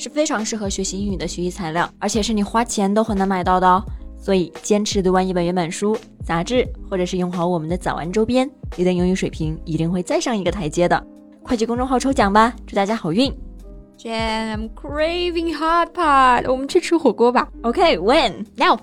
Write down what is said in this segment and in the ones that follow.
是非常适合学习英语的学习材料，而且是你花钱都很难买到的哦。所以坚持读完一本原版书、杂志，或者是用好我们的早安周边，你的英语水平一定会再上一个台阶的。快去公众号抽奖吧，祝大家好运！Jen, I'm craving hot pot，我们去吃火锅吧。Okay, when? Now.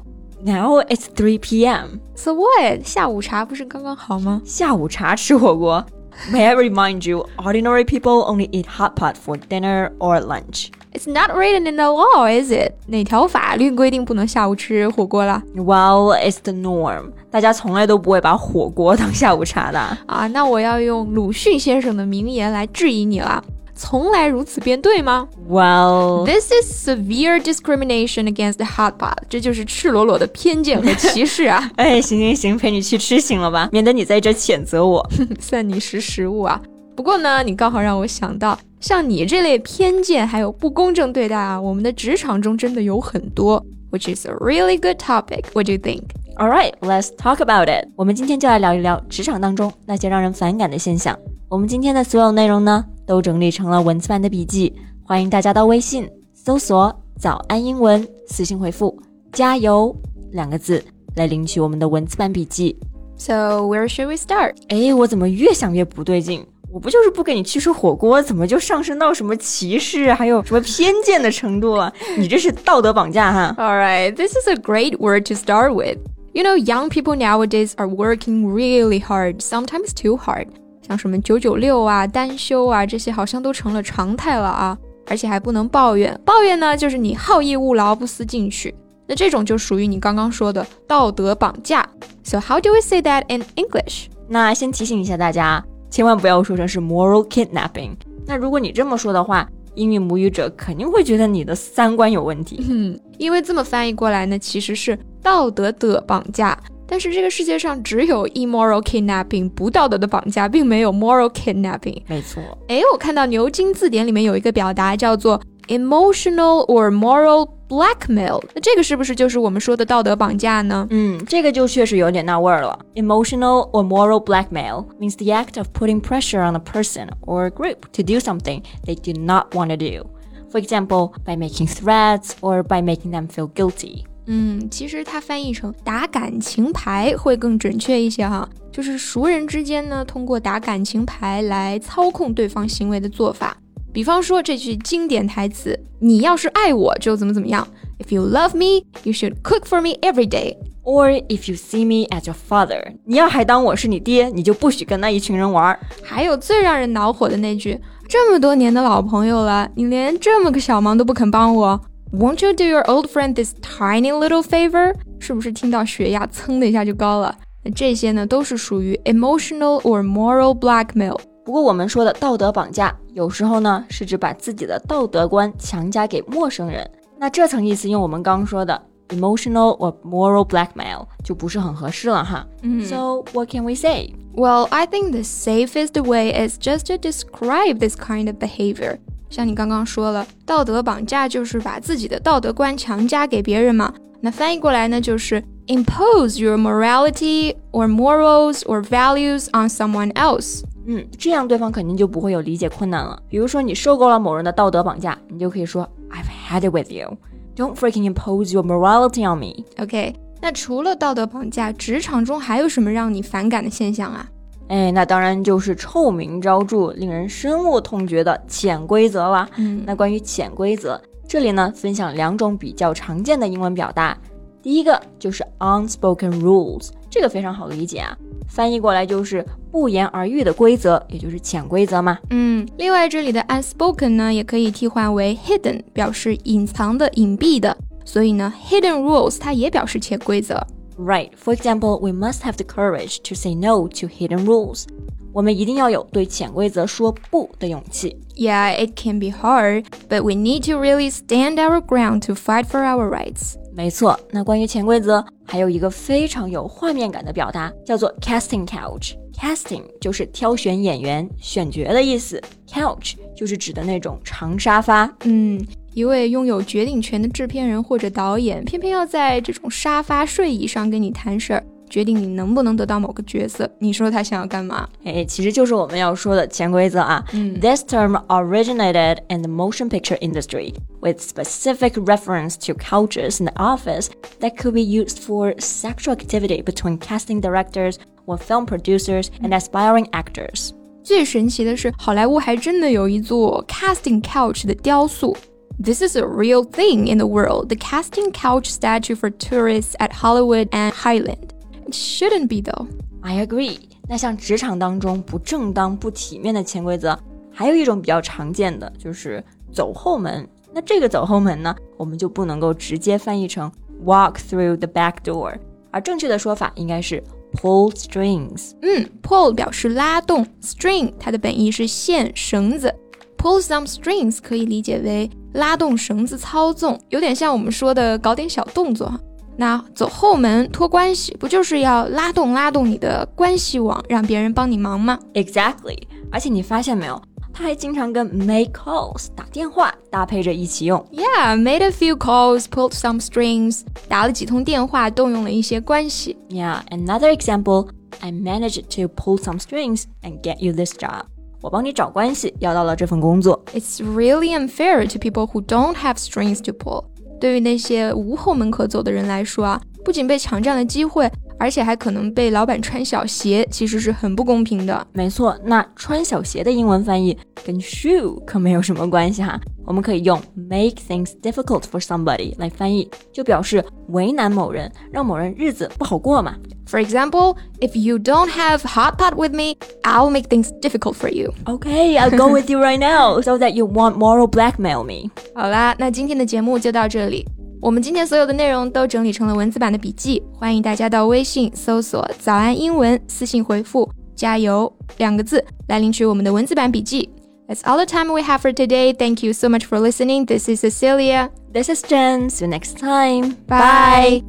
Now it's 3 p.m. So what? 下午茶不是刚刚好吗？下午茶吃火锅。May I remind you, ordinary people only eat hot pot for dinner or lunch. It's not written in the law, is it? 哪条法律规定不能下午吃火锅了？Well, it's the norm. 大家从来都不会把火锅当下午茶的啊。那我要用鲁迅先生的名言来质疑你了。从来如此便对吗？Well, this is severe discrimination against the hot pot，这就是赤裸裸的偏见和歧视啊！哎，行行行，陪你去吃行了吧，免得你在这谴责我，算你识时务啊。不过呢，你刚好让我想到，像你这类偏见还有不公正对待啊，我们的职场中真的有很多，which is a really good topic. What do you think? All right, let's talk about it. 我们今天就来聊一聊职场当中那些让人反感的现象。我们今天的所有内容呢，都整理成了文字版的笔记，欢迎大家到微信搜索“早安英文”，私信回复“加油”两个字来领取我们的文字版笔记。So where should we start？哎，我怎么越想越不对劲？我不就是不跟你去吃火锅，怎么就上升到什么歧视，还有什么偏见的程度啊？你这是道德绑架哈！All right, this is a great word to start with. You know, young people nowadays are working really hard, sometimes too hard. 像什么九九六啊、单休啊，这些好像都成了常态了啊，而且还不能抱怨。抱怨呢，就是你好逸恶劳、不思进取。那这种就属于你刚刚说的道德绑架。So how do we say that in English？那先提醒一下大家，千万不要说成是 moral kidnapping。那如果你这么说的话，英语母语者肯定会觉得你的三观有问题。嗯，因为这么翻译过来呢，其实是道德的绑架。但是这个世界上只有 immoral kidnapping 不道德的绑架，并没有 moral kidnapping。没错。哎，我看到牛津字典里面有一个表达叫做 emotional or moral blackmail，那这个是不是就是我们说的道德绑架呢？嗯，这个就确实有点那味儿了。Emotional or moral blackmail means the act of putting pressure on a person or a group to do something they do not want to do. For example, by making threats or by making them feel guilty. 嗯，其实它翻译成打感情牌会更准确一些哈，就是熟人之间呢，通过打感情牌来操控对方行为的做法。 比方说这句经典台词：“你要是爱我，就怎么怎么样。”If you love me, you should cook for me every day. Or if you see me as your father，你要还当我是你爹，你就不许跟那一群人玩。还有最让人恼火的那句：“这么多年的老朋友了，你连这么个小忙都不肯帮我。” Won't you do your old friend this tiny little favor？是不是听到血压噌的一下就高了？那这些呢，都是属于 emotional or moral blackmail。不过我们说的道德绑架，有时候呢是指把自己的道德观强加给陌生人。那这层意思用我们刚说的 emotional or moral blackmail 就不是很合适了哈。嗯，So what can we say? Well, I think the safest way is just to describe this kind of behavior. 像你刚刚说了，道德绑架就是把自己的道德观强加给别人嘛。那翻译过来呢，就是 impose your morality or morals or values on someone else。 嗯，这样对方肯定就不会有理解困难了。比如说你受够了某人的道德绑架，你就可以说 I've had it with you. Don't freaking impose your morality on me. OK，那除了道德绑架，职场中还有什么让你反感的现象啊？哎，那当然就是臭名昭著、令人深恶痛绝的潜规则了。嗯，那关于潜规则，这里呢分享两种比较常见的英文表达。第一个就是 unspoken rules，这个非常好理解啊，翻译过来就是不言而喻的规则，也就是潜规则嘛。嗯，另外这里的 unspoken 呢也可以替换为 hidden，表示隐藏的、隐蔽的。所以呢，hidden rules 它也表示潜规则。Right. For example, we must have the courage to say no to hidden rules. 我们一定要有对潜规则说不的勇气。Yeah, it can be hard, but we need to really stand our ground to fight for our rights. 没错，那关于潜规则，还有一个非常有画面感的表达，叫做 casting couch。casting 就是挑选演员、选角的意思，couch 就是指的那种长沙发。嗯，一位拥有决定权的制片人或者导演，偏偏要在这种沙发睡椅上跟你谈事儿。决定你能不能得到某个角色，你说他想要干嘛？哎，其实就是我们要说的潜规则啊。嗯 This term originated in the motion picture industry with specific reference to couches in the office that could be used for sexual activity between casting directors or film producers and aspiring actors. 最神奇的是，好莱坞还真的有一座 casting couch 的雕塑。This is a real thing in the world. The casting couch statue for tourists at Hollywood and Highland. It shouldn't be though. I agree. 那像职场当中不正当、不体面的潜规则，还有一种比较常见的就是走后门。那这个走后门呢，我们就不能够直接翻译成 walk through the back door，而正确的说法应该是 pull strings。嗯，pull 表示拉动，string 它的本意是线、绳子。Pull some strings 可以理解为拉动绳子操纵，有点像我们说的搞点小动作。那走后门托关系，不就是要拉动拉动你的关系网，让别人帮你忙吗 Exactly。而且你发现没有，它还经常跟 make calls 打电话搭配着一起用。 ？Yeah, made a few calls, pulled some strings，打了几通电话，动用了一些关系。 Yeah, another example. I managed to pull some strings and get you this job. 我帮你找关系，要到了这份工作。 It's really unfair to people who don't have strings to pull. 对于那些无后门可走的人来说啊，不仅被抢占了机会，而且还可能被老板穿小鞋，其实是很不公平的。没错，那穿小鞋的英文翻译跟 shoe 可没有什么关系哈。我们可以用 make things difficult for somebody 来翻译，就表示为难某人，让某人日子不好过嘛。 For example, if you don't have hot pot with me, I'll make things difficult for you. Okay, I'll go with you right now, so that you won't moral blackmail me. 好啦，那今天的节目就到这里。 我们今天所有的内容都整理成了文字版的笔记，欢迎大家到微信搜索“早安英文”，私信回复“加油”两个字来领取我们的文字版笔记。That's all the time we have for today. Thank you so much for listening. This is Cecilia. This is Jen. See you next time. Bye.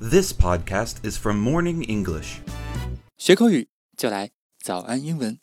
This podcast is from Morning English. 学口语就来早安英文。